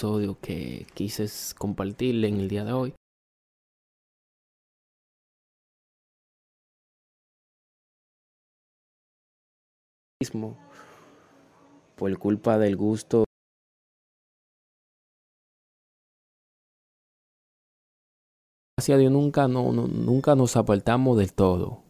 Episodio que quise compartirle en el día de hoy. Por culpa del gusto Gracias a Dios nunca, no, no, nunca nos apartamos del todo.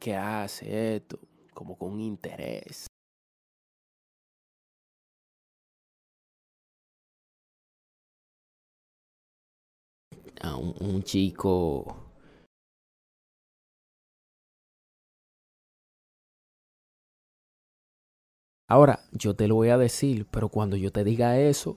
Que hace esto como con interés. A un, un chico Ahora, yo te lo voy a decir, pero cuando yo te diga eso,